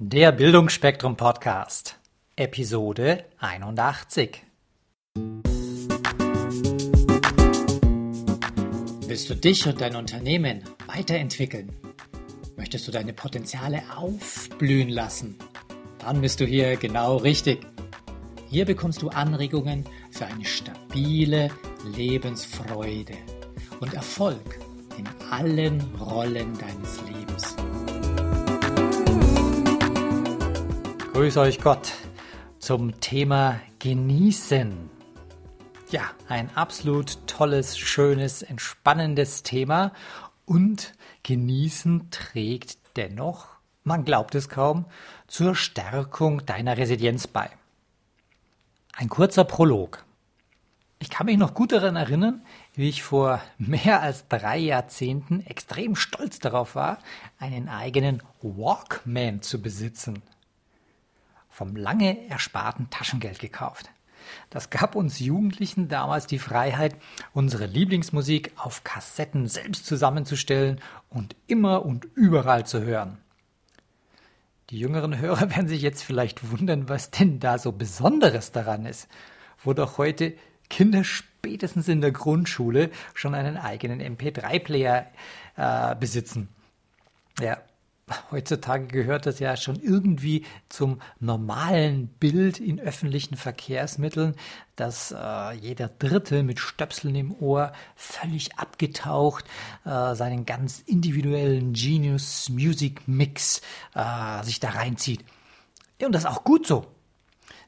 Der Bildungsspektrum Podcast, Episode 81. Willst du dich und dein Unternehmen weiterentwickeln? Möchtest du deine Potenziale aufblühen lassen? Dann bist du hier genau richtig. Hier bekommst du Anregungen für eine stabile Lebensfreude und Erfolg in allen Rollen deines Lebens. Grüß euch Gott zum Thema Genießen. Ja, ein absolut tolles, schönes, entspannendes Thema und Genießen trägt dennoch, man glaubt es kaum, zur Stärkung deiner Resilienz bei. Ein kurzer Prolog. Ich kann mich noch gut daran erinnern, wie ich vor mehr als drei Jahrzehnten extrem stolz darauf war, einen eigenen Walkman zu besitzen vom lange ersparten Taschengeld gekauft. Das gab uns Jugendlichen damals die Freiheit, unsere Lieblingsmusik auf Kassetten selbst zusammenzustellen und immer und überall zu hören. Die jüngeren Hörer werden sich jetzt vielleicht wundern, was denn da so Besonderes daran ist, wo doch heute Kinder spätestens in der Grundschule schon einen eigenen MP3-Player äh, besitzen. Ja, Heutzutage gehört das ja schon irgendwie zum normalen Bild in öffentlichen Verkehrsmitteln, dass äh, jeder Dritte mit Stöpseln im Ohr völlig abgetaucht äh, seinen ganz individuellen Genius Music Mix äh, sich da reinzieht. Und das ist auch gut so.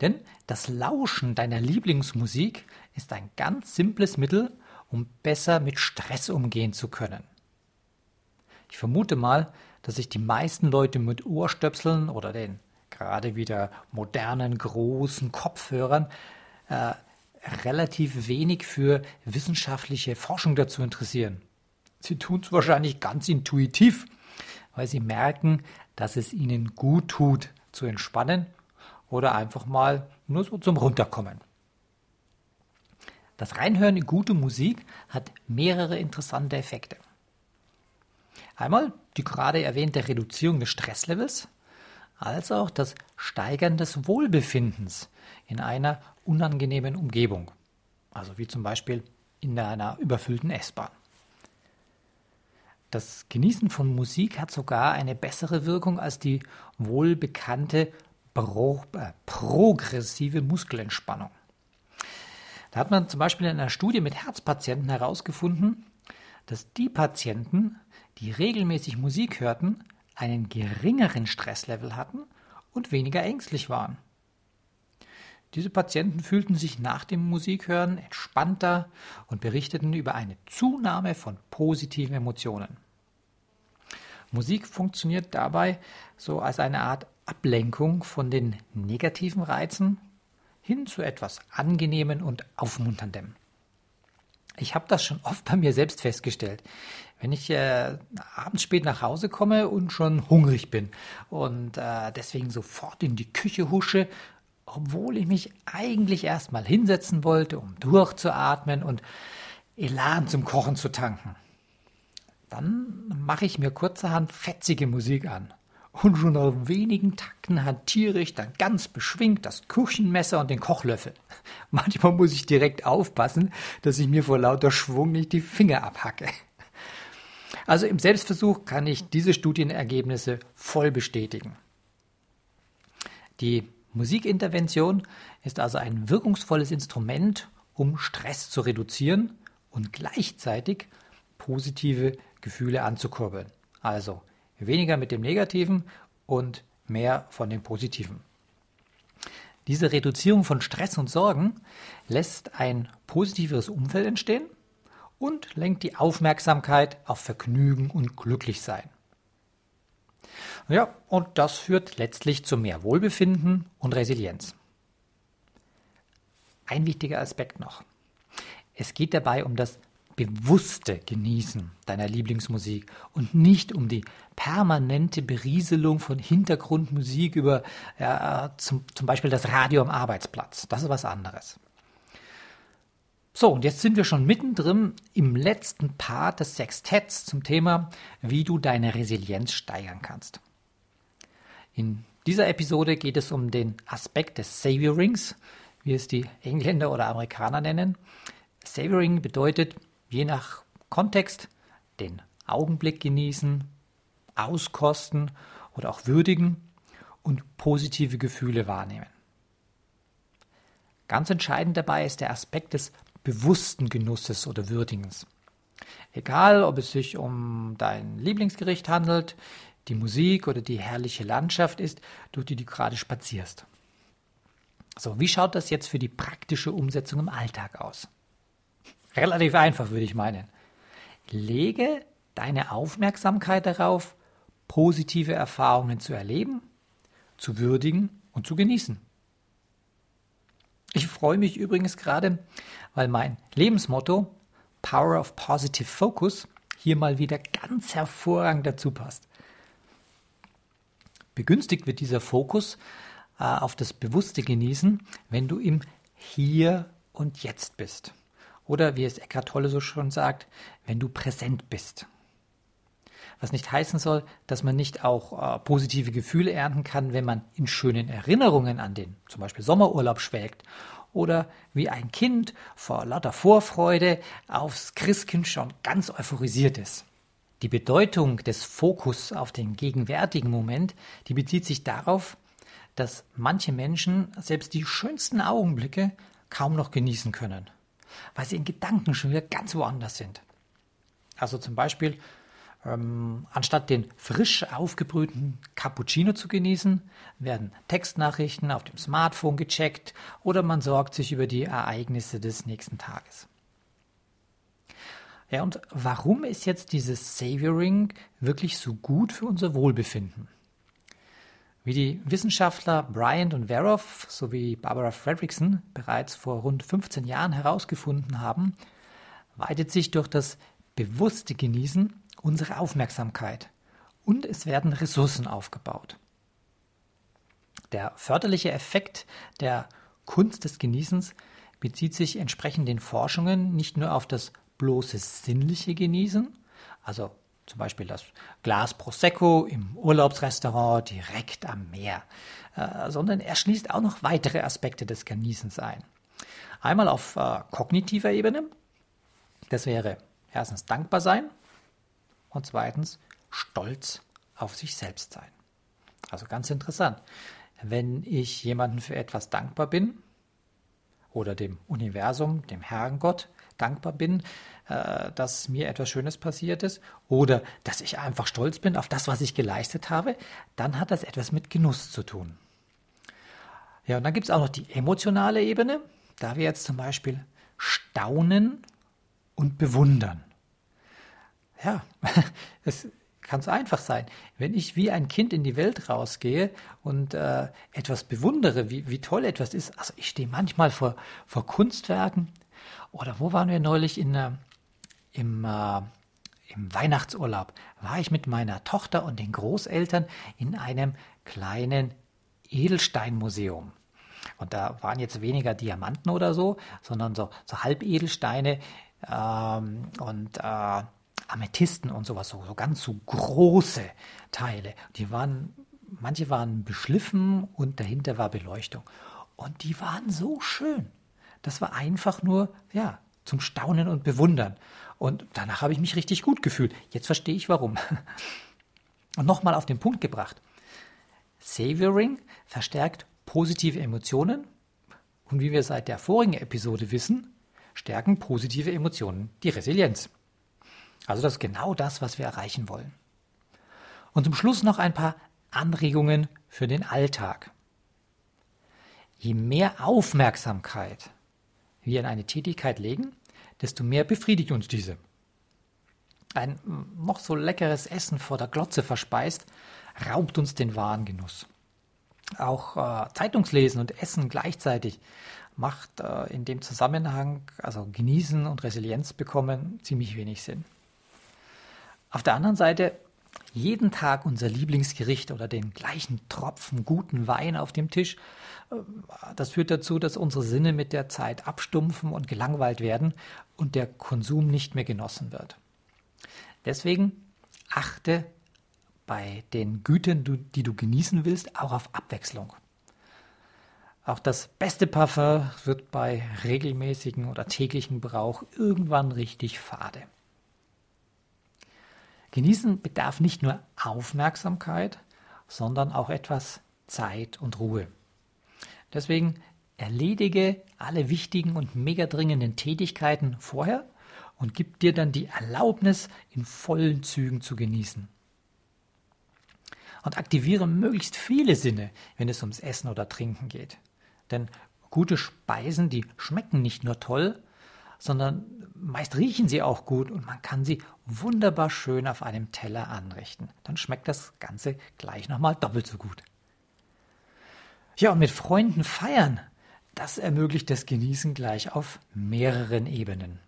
Denn das Lauschen deiner Lieblingsmusik ist ein ganz simples Mittel, um besser mit Stress umgehen zu können. Ich vermute mal, dass sich die meisten Leute mit Ohrstöpseln oder den gerade wieder modernen großen Kopfhörern äh, relativ wenig für wissenschaftliche Forschung dazu interessieren. Sie tun es wahrscheinlich ganz intuitiv, weil sie merken, dass es ihnen gut tut, zu entspannen oder einfach mal nur so zum Runterkommen. Das Reinhören in gute Musik hat mehrere interessante Effekte. Einmal die gerade erwähnte Reduzierung des Stresslevels, als auch das Steigern des Wohlbefindens in einer unangenehmen Umgebung, also wie zum Beispiel in einer überfüllten S-Bahn. Das Genießen von Musik hat sogar eine bessere Wirkung als die wohlbekannte Pro äh, progressive Muskelentspannung. Da hat man zum Beispiel in einer Studie mit Herzpatienten herausgefunden, dass die Patienten, die regelmäßig Musik hörten, einen geringeren Stresslevel hatten und weniger ängstlich waren. Diese Patienten fühlten sich nach dem Musikhören entspannter und berichteten über eine Zunahme von positiven Emotionen. Musik funktioniert dabei so als eine Art Ablenkung von den negativen Reizen hin zu etwas Angenehmen und Aufmunterndem. Ich habe das schon oft bei mir selbst festgestellt. Wenn ich äh, abends spät nach Hause komme und schon hungrig bin und äh, deswegen sofort in die Küche husche, obwohl ich mich eigentlich erstmal hinsetzen wollte, um durchzuatmen und Elan zum Kochen zu tanken. Dann mache ich mir kurzerhand fetzige Musik an und schon nach wenigen Takten hantiere ich dann ganz beschwingt das Küchenmesser und den Kochlöffel. Manchmal muss ich direkt aufpassen, dass ich mir vor lauter Schwung nicht die Finger abhacke. Also im Selbstversuch kann ich diese Studienergebnisse voll bestätigen. Die Musikintervention ist also ein wirkungsvolles Instrument, um Stress zu reduzieren und gleichzeitig positive Gefühle anzukurbeln. Also Weniger mit dem Negativen und mehr von dem Positiven. Diese Reduzierung von Stress und Sorgen lässt ein positiveres Umfeld entstehen und lenkt die Aufmerksamkeit auf Vergnügen und Glücklichsein. Ja, und das führt letztlich zu mehr Wohlbefinden und Resilienz. Ein wichtiger Aspekt noch. Es geht dabei um das bewusste Genießen deiner Lieblingsmusik und nicht um die permanente Berieselung von Hintergrundmusik über ja, zum, zum Beispiel das Radio am Arbeitsplatz. Das ist was anderes. So, und jetzt sind wir schon mittendrin im letzten Part des Sextetts zum Thema, wie du deine Resilienz steigern kannst. In dieser Episode geht es um den Aspekt des Savorings, wie es die Engländer oder Amerikaner nennen. Savoring bedeutet, je nach Kontext, den Augenblick genießen, auskosten oder auch würdigen und positive Gefühle wahrnehmen. Ganz entscheidend dabei ist der Aspekt des bewussten Genusses oder Würdigens. Egal, ob es sich um dein Lieblingsgericht handelt, die Musik oder die herrliche Landschaft ist, durch die du gerade spazierst. So, wie schaut das jetzt für die praktische Umsetzung im Alltag aus? Relativ einfach, würde ich meinen. Lege deine Aufmerksamkeit darauf, positive Erfahrungen zu erleben, zu würdigen und zu genießen. Ich freue mich übrigens gerade, weil mein Lebensmotto Power of Positive Focus hier mal wieder ganz hervorragend dazu passt. Begünstigt wird dieser Fokus äh, auf das bewusste Genießen, wenn du im Hier und Jetzt bist. Oder wie es Eckhart Tolle so schon sagt, wenn du präsent bist. Was nicht heißen soll, dass man nicht auch äh, positive Gefühle ernten kann, wenn man in schönen Erinnerungen an den zum Beispiel Sommerurlaub schwelgt oder wie ein Kind vor lauter Vorfreude aufs Christkind schon ganz euphorisiert ist. Die Bedeutung des Fokus auf den gegenwärtigen Moment, die bezieht sich darauf, dass manche Menschen selbst die schönsten Augenblicke kaum noch genießen können, weil sie in Gedanken schon wieder ganz woanders sind. Also zum Beispiel ähm, anstatt den frisch aufgebrühten Cappuccino zu genießen, werden Textnachrichten auf dem Smartphone gecheckt oder man sorgt sich über die Ereignisse des nächsten Tages. Ja, und warum ist jetzt dieses Savoring wirklich so gut für unser Wohlbefinden? Wie die Wissenschaftler Bryant und Veroff sowie Barbara Fredrickson bereits vor rund 15 Jahren herausgefunden haben, weitet sich durch das bewusste Genießen unsere Aufmerksamkeit und es werden Ressourcen aufgebaut. Der förderliche Effekt der Kunst des Genießens bezieht sich entsprechend den Forschungen nicht nur auf das bloße sinnliche Genießen, also zum Beispiel das Glas Prosecco im Urlaubsrestaurant direkt am Meer, äh, sondern er schließt auch noch weitere Aspekte des Genießens ein. Einmal auf äh, kognitiver Ebene, das wäre erstens dankbar sein, und zweitens stolz auf sich selbst sein. Also ganz interessant. Wenn ich jemandem für etwas dankbar bin oder dem Universum, dem Herrn Gott dankbar bin, äh, dass mir etwas Schönes passiert ist oder dass ich einfach stolz bin auf das, was ich geleistet habe, dann hat das etwas mit Genuss zu tun. Ja, und dann gibt es auch noch die emotionale Ebene. Da wir jetzt zum Beispiel staunen und bewundern ja, es kann so einfach sein. Wenn ich wie ein Kind in die Welt rausgehe und äh, etwas bewundere, wie, wie toll etwas ist, also ich stehe manchmal vor, vor Kunstwerken oder wo waren wir neulich in, äh, im, äh, im Weihnachtsurlaub? War ich mit meiner Tochter und den Großeltern in einem kleinen Edelsteinmuseum. Und da waren jetzt weniger Diamanten oder so, sondern so, so Halbedelsteine ähm, und äh, Amethysten und sowas, so, so ganz so große Teile. Die waren, manche waren beschliffen und dahinter war Beleuchtung. Und die waren so schön. Das war einfach nur, ja, zum Staunen und Bewundern. Und danach habe ich mich richtig gut gefühlt. Jetzt verstehe ich warum. Und nochmal auf den Punkt gebracht. Savoring verstärkt positive Emotionen und wie wir seit der vorigen Episode wissen, stärken positive Emotionen die Resilienz. Also das ist genau das, was wir erreichen wollen. Und zum Schluss noch ein paar Anregungen für den Alltag. Je mehr Aufmerksamkeit wir in eine Tätigkeit legen, desto mehr befriedigt uns diese. Ein noch so leckeres Essen vor der Glotze verspeist, raubt uns den wahren Genuss. Auch äh, Zeitungslesen und Essen gleichzeitig macht äh, in dem Zusammenhang, also genießen und Resilienz bekommen, ziemlich wenig Sinn. Auf der anderen Seite jeden Tag unser Lieblingsgericht oder den gleichen Tropfen guten Wein auf dem Tisch. Äh, das führt dazu, dass unsere Sinne mit der Zeit abstumpfen und gelangweilt werden und der Konsum nicht mehr genossen wird. Deswegen achte bei den Gütern, die du genießen willst, auch auf Abwechslung. Auch das beste Parfum wird bei regelmäßigen oder täglichen Gebrauch irgendwann richtig fade. Genießen bedarf nicht nur Aufmerksamkeit, sondern auch etwas Zeit und Ruhe. Deswegen erledige alle wichtigen und mega dringenden Tätigkeiten vorher und gib dir dann die Erlaubnis, in vollen Zügen zu genießen. Und aktiviere möglichst viele Sinne, wenn es ums Essen oder Trinken geht. Denn gute Speisen, die schmecken nicht nur toll, sondern meist riechen sie auch gut und man kann sie wunderbar schön auf einem Teller anrichten. Dann schmeckt das Ganze gleich nochmal doppelt so gut. Ja, und mit Freunden feiern, das ermöglicht das Genießen gleich auf mehreren Ebenen.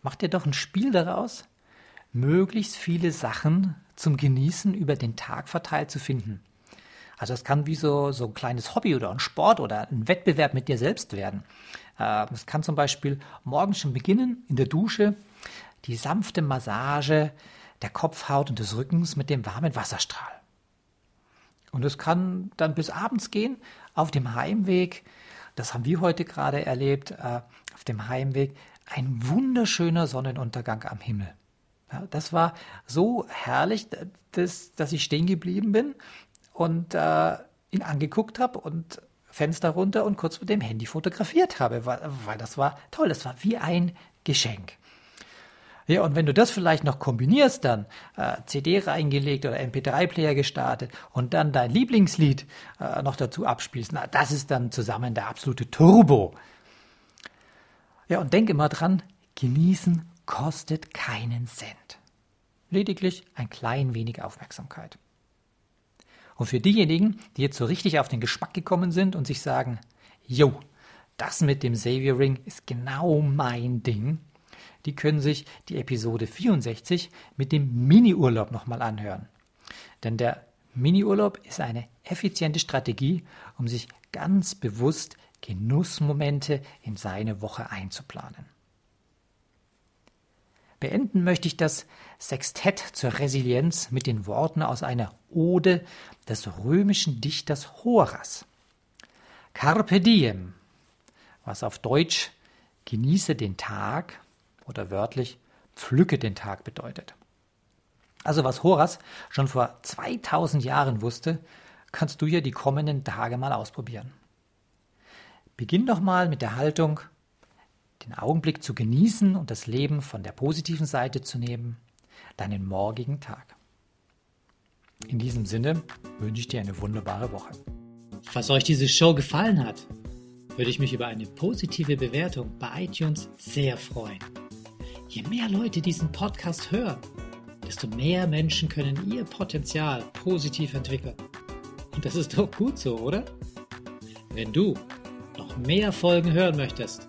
Mach dir doch ein Spiel daraus, möglichst viele Sachen zum Genießen über den Tag verteilt zu finden. Also es kann wie so, so ein kleines Hobby oder ein Sport oder ein Wettbewerb mit dir selbst werden. Äh, es kann zum Beispiel morgens schon beginnen in der Dusche, die sanfte Massage der Kopfhaut und des Rückens mit dem warmen Wasserstrahl. Und es kann dann bis abends gehen auf dem Heimweg. Das haben wir heute gerade erlebt. Äh, auf dem Heimweg ein wunderschöner Sonnenuntergang am Himmel. Das war so herrlich, dass, dass ich stehen geblieben bin und äh, ihn angeguckt habe und Fenster runter und kurz mit dem Handy fotografiert habe, weil, weil das war toll, das war wie ein Geschenk. Ja, und wenn du das vielleicht noch kombinierst, dann äh, CD reingelegt oder MP3-Player gestartet und dann dein Lieblingslied äh, noch dazu abspielst, na, das ist dann zusammen der absolute Turbo. Ja, und denk immer dran, genießen kostet keinen Cent. Lediglich ein klein wenig Aufmerksamkeit. Und für diejenigen, die jetzt so richtig auf den Geschmack gekommen sind und sich sagen, jo, das mit dem Savior Ring ist genau mein Ding, die können sich die Episode 64 mit dem Mini-Urlaub nochmal anhören. Denn der Mini-Urlaub ist eine effiziente Strategie, um sich ganz bewusst Genussmomente in seine Woche einzuplanen. Beenden möchte ich das Sextett zur Resilienz mit den Worten aus einer Ode des römischen Dichters Horas. Carpe diem, was auf Deutsch genieße den Tag oder wörtlich pflücke den Tag bedeutet. Also was Horas schon vor 2000 Jahren wusste, kannst du ja die kommenden Tage mal ausprobieren. Beginn doch mal mit der Haltung, den Augenblick zu genießen und das Leben von der positiven Seite zu nehmen, deinen morgigen Tag. In diesem Sinne wünsche ich dir eine wunderbare Woche. Falls euch diese Show gefallen hat, würde ich mich über eine positive Bewertung bei iTunes sehr freuen. Je mehr Leute diesen Podcast hören, desto mehr Menschen können ihr Potenzial positiv entwickeln. Und das ist doch gut so, oder? Wenn du noch mehr Folgen hören möchtest,